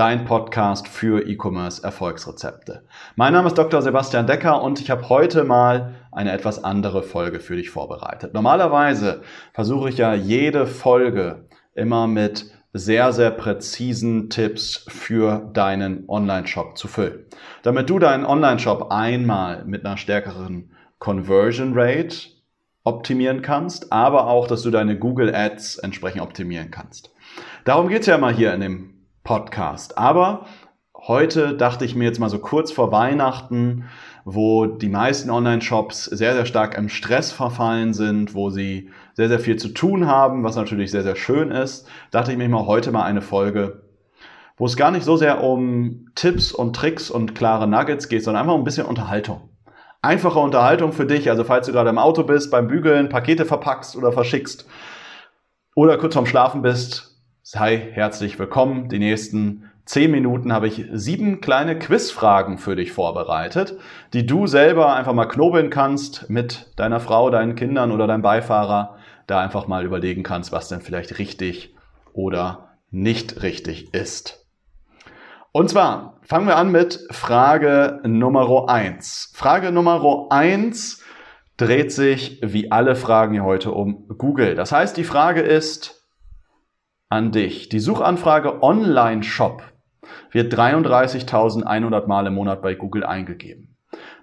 dein Podcast für E-Commerce Erfolgsrezepte. Mein Name ist Dr. Sebastian Decker und ich habe heute mal eine etwas andere Folge für dich vorbereitet. Normalerweise versuche ich ja jede Folge immer mit sehr, sehr präzisen Tipps für deinen Online-Shop zu füllen. Damit du deinen Online-Shop einmal mit einer stärkeren Conversion Rate optimieren kannst, aber auch, dass du deine Google Ads entsprechend optimieren kannst. Darum geht's ja mal hier in dem Podcast. Aber heute dachte ich mir jetzt mal so kurz vor Weihnachten, wo die meisten Online-Shops sehr, sehr stark im Stress verfallen sind, wo sie sehr, sehr viel zu tun haben, was natürlich sehr, sehr schön ist, dachte ich mir mal heute mal eine Folge, wo es gar nicht so sehr um Tipps und Tricks und klare Nuggets geht, sondern einfach um ein bisschen Unterhaltung einfache Unterhaltung für dich. Also falls du gerade im Auto bist, beim Bügeln, Pakete verpackst oder verschickst oder kurz vorm Schlafen bist, sei herzlich willkommen. Die nächsten zehn Minuten habe ich sieben kleine Quizfragen für dich vorbereitet, die du selber einfach mal knobeln kannst mit deiner Frau, deinen Kindern oder deinem Beifahrer, da einfach mal überlegen kannst, was denn vielleicht richtig oder nicht richtig ist. Und zwar fangen wir an mit Frage Nummer eins. Frage Nummer eins dreht sich wie alle Fragen hier heute um Google. Das heißt, die Frage ist an dich. Die Suchanfrage Online-Shop wird 33.100 Mal im Monat bei Google eingegeben.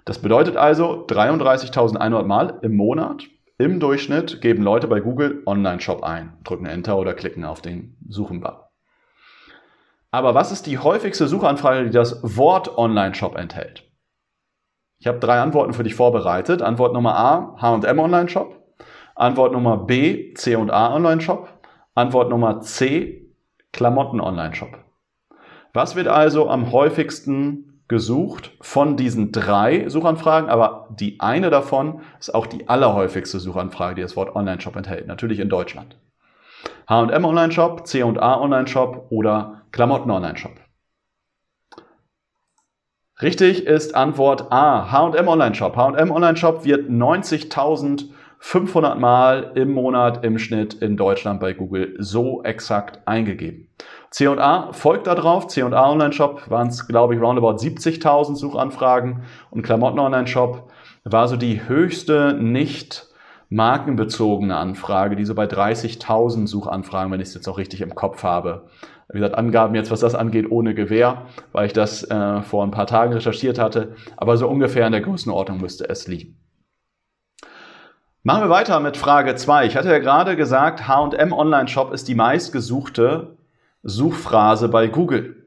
Das bedeutet also 33.100 Mal im Monat im Durchschnitt geben Leute bei Google Online-Shop ein, drücken Enter oder klicken auf den Suchen-Button. Aber was ist die häufigste Suchanfrage, die das Wort Online-Shop enthält? Ich habe drei Antworten für dich vorbereitet. Antwort Nummer A, H&M Online-Shop. Antwort Nummer B, C&A Online-Shop. Antwort Nummer C, Klamotten Online-Shop. Was wird also am häufigsten gesucht von diesen drei Suchanfragen? Aber die eine davon ist auch die allerhäufigste Suchanfrage, die das Wort Online-Shop enthält. Natürlich in Deutschland. H&M Online-Shop, C&A Online-Shop oder Klamotten Online-Shop. Richtig ist Antwort A, H&M Online-Shop. H&M Online-Shop wird 90.500 Mal im Monat im Schnitt in Deutschland bei Google so exakt eingegeben. C&A folgt darauf. C&A Online-Shop waren es, glaube ich, roundabout 70.000 Suchanfragen und Klamotten Online-Shop war so die höchste nicht markenbezogene Anfrage, die so bei 30.000 Suchanfragen, wenn ich es jetzt auch richtig im Kopf habe. Wie gesagt, Angaben jetzt, was das angeht, ohne Gewähr, weil ich das äh, vor ein paar Tagen recherchiert hatte. Aber so ungefähr in der Größenordnung müsste es liegen. Machen wir weiter mit Frage 2. Ich hatte ja gerade gesagt, H&M Online Shop ist die meistgesuchte Suchphrase bei Google.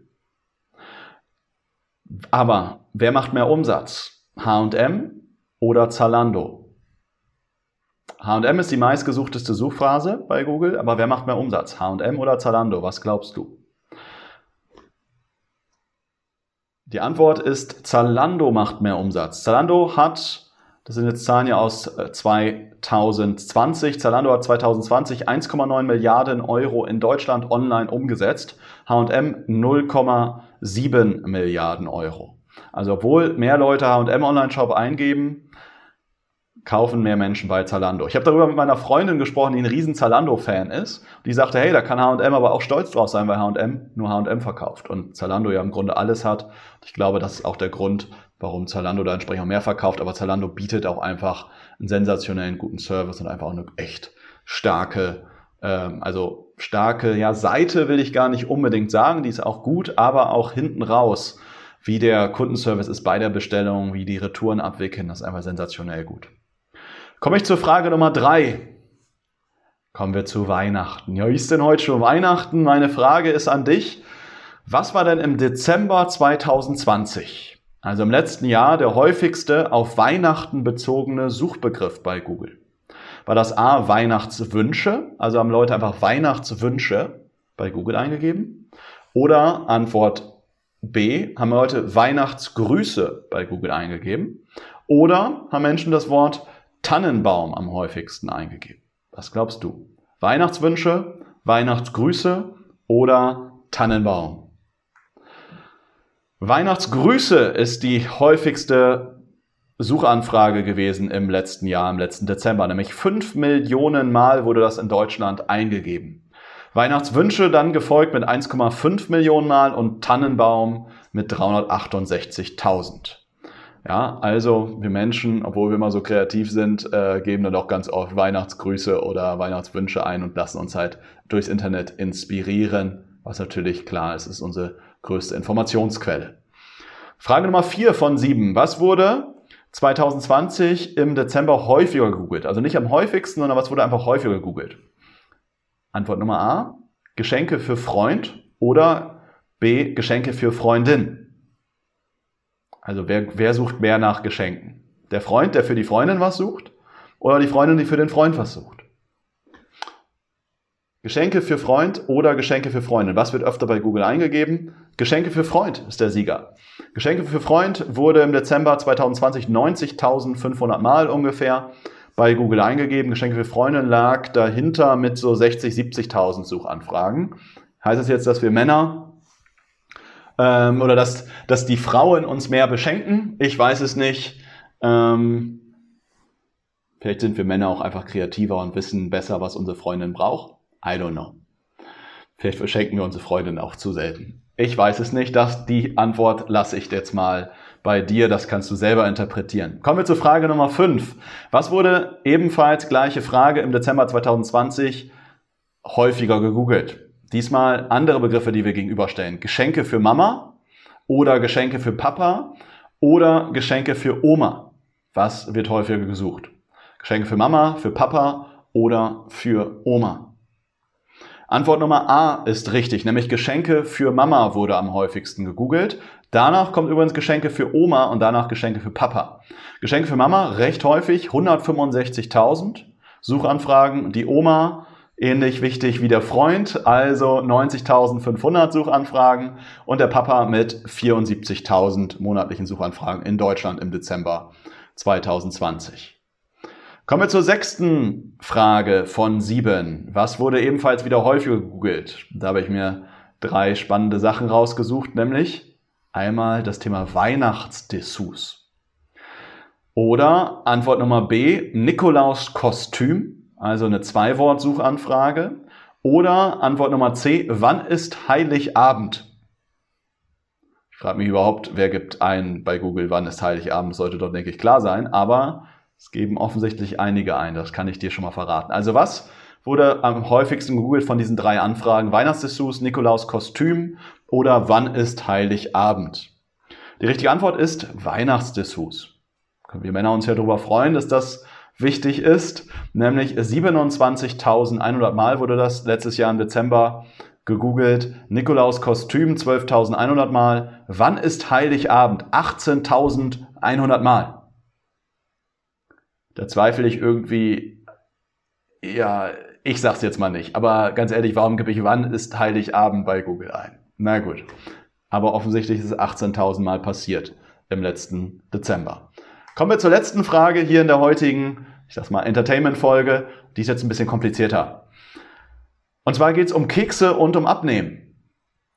Aber wer macht mehr Umsatz? H&M oder Zalando? H&M ist die meistgesuchteste Suchphrase bei Google, aber wer macht mehr Umsatz? H&M oder Zalando? Was glaubst du? Die Antwort ist Zalando macht mehr Umsatz. Zalando hat, das sind jetzt Zahlen ja aus 2020, äh, Zalando hat 2020 1,9 Milliarden Euro in Deutschland online umgesetzt, H&M 0,7 Milliarden Euro. Also obwohl mehr Leute H&M Online-Shop eingeben, kaufen mehr Menschen bei Zalando. Ich habe darüber mit meiner Freundin gesprochen, die ein riesen Zalando-Fan ist. Die sagte, hey, da kann H&M aber auch stolz drauf sein, weil H&M nur H&M verkauft und Zalando ja im Grunde alles hat. Ich glaube, das ist auch der Grund, warum Zalando da entsprechend auch mehr verkauft. Aber Zalando bietet auch einfach einen sensationellen guten Service und einfach auch eine echt starke, ähm, also starke, ja, Seite will ich gar nicht unbedingt sagen. Die ist auch gut, aber auch hinten raus, wie der Kundenservice ist bei der Bestellung, wie die Retouren abwickeln, das ist einfach sensationell gut. Komme ich zur Frage Nummer drei. Kommen wir zu Weihnachten. Ja, ist denn heute schon Weihnachten? Meine Frage ist an dich. Was war denn im Dezember 2020, also im letzten Jahr, der häufigste auf Weihnachten bezogene Suchbegriff bei Google? War das A Weihnachtswünsche, also haben Leute einfach Weihnachtswünsche bei Google eingegeben? Oder Antwort B, haben Leute Weihnachtsgrüße bei Google eingegeben? Oder haben Menschen das Wort Tannenbaum am häufigsten eingegeben? Was glaubst du? Weihnachtswünsche, Weihnachtsgrüße oder Tannenbaum? Weihnachtsgrüße ist die häufigste Suchanfrage gewesen im letzten Jahr, im letzten Dezember. Nämlich fünf Millionen Mal wurde das in Deutschland eingegeben. Weihnachtswünsche dann gefolgt mit 1,5 Millionen Mal und Tannenbaum mit 368.000. Ja, also wir Menschen, obwohl wir immer so kreativ sind, äh, geben dann doch ganz oft Weihnachtsgrüße oder Weihnachtswünsche ein und lassen uns halt durchs Internet inspirieren, was natürlich klar ist, ist unsere größte Informationsquelle. Frage Nummer 4 von 7. Was wurde 2020 im Dezember häufiger gegoogelt? Also nicht am häufigsten, sondern was wurde einfach häufiger gegoogelt? Antwort Nummer A, Geschenke für Freund oder B, Geschenke für Freundin. Also wer, wer sucht mehr nach Geschenken? Der Freund, der für die Freundin was sucht oder die Freundin, die für den Freund was sucht? Geschenke für Freund oder Geschenke für Freundin. Was wird öfter bei Google eingegeben? Geschenke für Freund ist der Sieger. Geschenke für Freund wurde im Dezember 2020 90.500 Mal ungefähr bei Google eingegeben. Geschenke für Freundin lag dahinter mit so 60, 70.000 Suchanfragen. Heißt das jetzt, dass wir Männer ähm, oder dass, dass die Frauen uns mehr beschenken? Ich weiß es nicht. Ähm, vielleicht sind wir Männer auch einfach kreativer und wissen besser, was unsere Freundin braucht. I don't know. Vielleicht verschenken wir unsere Freundin auch zu selten. Ich weiß es nicht. Das, die Antwort lasse ich jetzt mal bei dir. Das kannst du selber interpretieren. Kommen wir zur Frage Nummer 5. Was wurde ebenfalls gleiche Frage im Dezember 2020 häufiger gegoogelt? Diesmal andere Begriffe, die wir gegenüberstellen. Geschenke für Mama oder Geschenke für Papa oder Geschenke für Oma. Was wird häufiger gesucht? Geschenke für Mama, für Papa oder für Oma. Antwort Nummer A ist richtig, nämlich Geschenke für Mama wurde am häufigsten gegoogelt. Danach kommt übrigens Geschenke für Oma und danach Geschenke für Papa. Geschenke für Mama recht häufig 165.000 Suchanfragen. Die Oma ähnlich wichtig wie der Freund, also 90.500 Suchanfragen und der Papa mit 74.000 monatlichen Suchanfragen in Deutschland im Dezember 2020. Kommen wir zur sechsten Frage von sieben. Was wurde ebenfalls wieder häufiger gegoogelt? Da habe ich mir drei spannende Sachen rausgesucht, nämlich einmal das Thema Weihnachtsdessous. Oder Antwort Nummer B, Nikolaus Kostüm, also eine Zwei-Wort-Suchanfrage. Oder Antwort Nummer C, wann ist Heiligabend? Ich frage mich überhaupt, wer gibt ein bei Google, wann ist Heiligabend? Sollte doch, denke ich, klar sein. Aber es geben offensichtlich einige ein, das kann ich dir schon mal verraten. Also was wurde am häufigsten gegoogelt von diesen drei Anfragen? Weihnachtsdessous, Nikolaus Kostüm oder wann ist Heiligabend? Die richtige Antwort ist Weihnachtsdessous. Können wir Männer uns ja darüber freuen, dass das wichtig ist. Nämlich 27.100 Mal wurde das letztes Jahr im Dezember gegoogelt. Nikolaus Kostüm 12.100 Mal. Wann ist Heiligabend? 18.100 Mal. Da zweifle ich irgendwie, ja, ich sag's jetzt mal nicht, aber ganz ehrlich, warum gebe ich wann ist Heiligabend bei Google ein? Na gut. Aber offensichtlich ist es 18.000 Mal passiert im letzten Dezember. Kommen wir zur letzten Frage hier in der heutigen, ich sag's mal, Entertainment-Folge. Die ist jetzt ein bisschen komplizierter. Und zwar geht's um Kekse und um Abnehmen.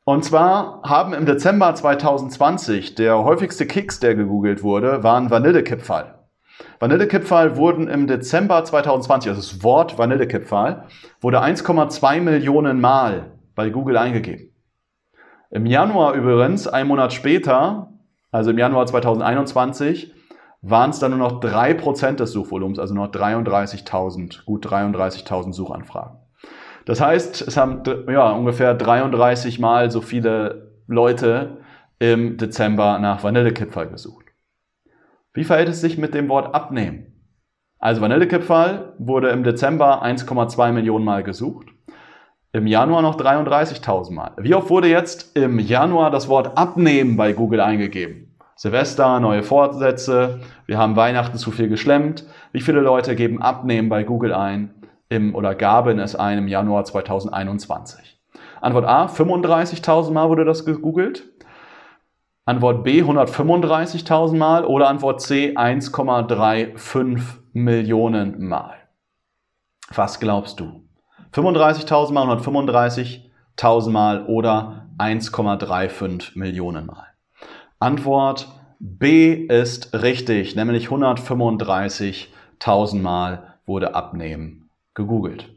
Und zwar haben im Dezember 2020 der häufigste Keks, der gegoogelt wurde, war ein Vanillekipferl. Vanillekipferl wurden im Dezember 2020, also das Wort Vanillekipferl, wurde 1,2 Millionen Mal bei Google eingegeben. Im Januar übrigens, ein Monat später, also im Januar 2021, waren es dann nur noch 3% des Suchvolumens, also noch 33.000, gut 33.000 Suchanfragen. Das heißt, es haben ja, ungefähr 33 Mal so viele Leute im Dezember nach Vanillekipferl gesucht. Wie verhält es sich mit dem Wort abnehmen? Also Vanillekipferl wurde im Dezember 1,2 Millionen Mal gesucht. Im Januar noch 33.000 Mal. Wie oft wurde jetzt im Januar das Wort abnehmen bei Google eingegeben? Silvester, neue Fortsätze, wir haben Weihnachten zu viel geschlemmt. Wie viele Leute geben abnehmen bei Google ein im, oder gaben es ein im Januar 2021? Antwort A, 35.000 Mal wurde das gegoogelt. Antwort B 135.000 Mal oder Antwort C 1,35 Millionen Mal? Was glaubst du? 35.000 Mal, 135.000 Mal oder 1,35 Millionen Mal? Antwort B ist richtig, nämlich 135.000 Mal wurde Abnehmen gegoogelt.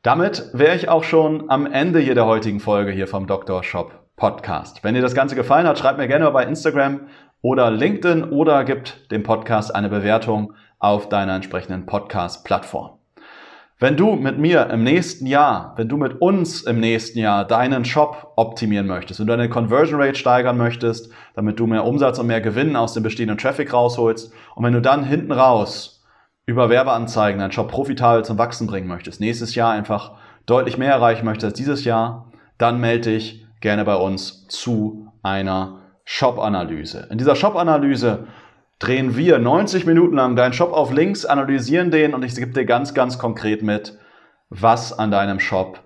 Damit wäre ich auch schon am Ende hier der heutigen Folge hier vom Dr. Shop Podcast. Wenn dir das Ganze gefallen hat, schreib mir gerne bei Instagram oder LinkedIn oder gibt dem Podcast eine Bewertung auf deiner entsprechenden Podcast-Plattform. Wenn du mit mir im nächsten Jahr, wenn du mit uns im nächsten Jahr deinen Shop optimieren möchtest und deine Conversion Rate steigern möchtest, damit du mehr Umsatz und mehr Gewinn aus dem bestehenden Traffic rausholst und wenn du dann hinten raus über Werbeanzeigen deinen Shop profitabel zum Wachsen bringen möchtest, nächstes Jahr einfach deutlich mehr erreichen möchtest als dieses Jahr, dann melde dich gerne bei uns zu einer Shop-Analyse. In dieser Shop-Analyse drehen wir 90 Minuten lang deinen Shop auf links, analysieren den und ich gebe dir ganz, ganz konkret mit, was an deinem Shop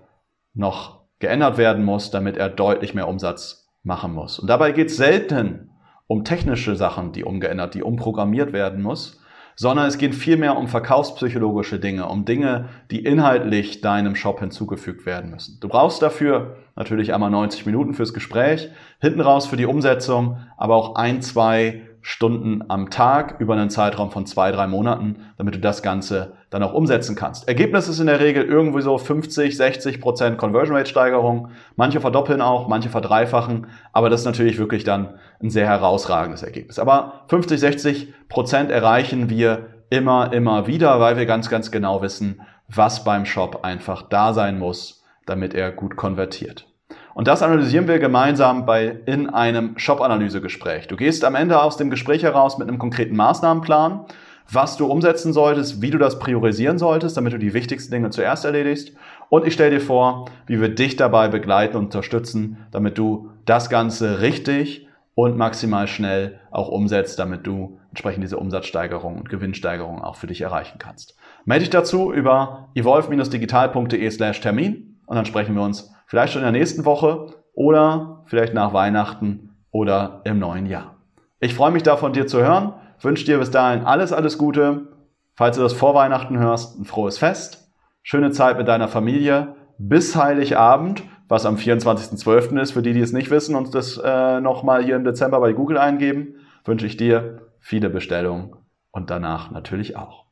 noch geändert werden muss, damit er deutlich mehr Umsatz machen muss. Und dabei geht es selten um technische Sachen, die umgeändert, die umprogrammiert werden muss, sondern es geht vielmehr um verkaufspsychologische Dinge, um Dinge, die inhaltlich deinem Shop hinzugefügt werden müssen. Du brauchst dafür natürlich einmal 90 Minuten fürs Gespräch, hinten raus für die Umsetzung, aber auch ein, zwei Stunden am Tag über einen Zeitraum von zwei, drei Monaten, damit du das Ganze dann auch umsetzen kannst. Ergebnis ist in der Regel irgendwie so 50, 60 Prozent Conversion Rate Steigerung. Manche verdoppeln auch, manche verdreifachen, aber das ist natürlich wirklich dann ein sehr herausragendes Ergebnis. Aber 50, 60 Prozent erreichen wir immer, immer wieder, weil wir ganz, ganz genau wissen, was beim Shop einfach da sein muss, damit er gut konvertiert. Und das analysieren wir gemeinsam bei, in einem Shop-Analyse-Gespräch. Du gehst am Ende aus dem Gespräch heraus mit einem konkreten Maßnahmenplan, was du umsetzen solltest, wie du das priorisieren solltest, damit du die wichtigsten Dinge zuerst erledigst. Und ich stelle dir vor, wie wir dich dabei begleiten und unterstützen, damit du das Ganze richtig und maximal schnell auch umsetzt, damit du entsprechend diese Umsatzsteigerung und Gewinnsteigerung auch für dich erreichen kannst. Melde dich dazu über evolve-digital.de slash Termin und dann sprechen wir uns Vielleicht schon in der nächsten Woche oder vielleicht nach Weihnachten oder im neuen Jahr. Ich freue mich da von dir zu hören. Wünsche dir bis dahin alles, alles Gute. Falls du das vor Weihnachten hörst, ein frohes Fest. Schöne Zeit mit deiner Familie. Bis Heiligabend, was am 24.12. ist, für die, die es nicht wissen und das äh, nochmal hier im Dezember bei Google eingeben, wünsche ich dir viele Bestellungen und danach natürlich auch.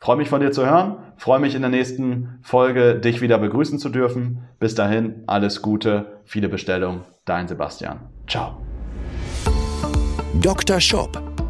Freue mich von dir zu hören, freue mich in der nächsten Folge dich wieder begrüßen zu dürfen. Bis dahin, alles Gute, viele Bestellungen, dein Sebastian. Ciao. Dr. Shop,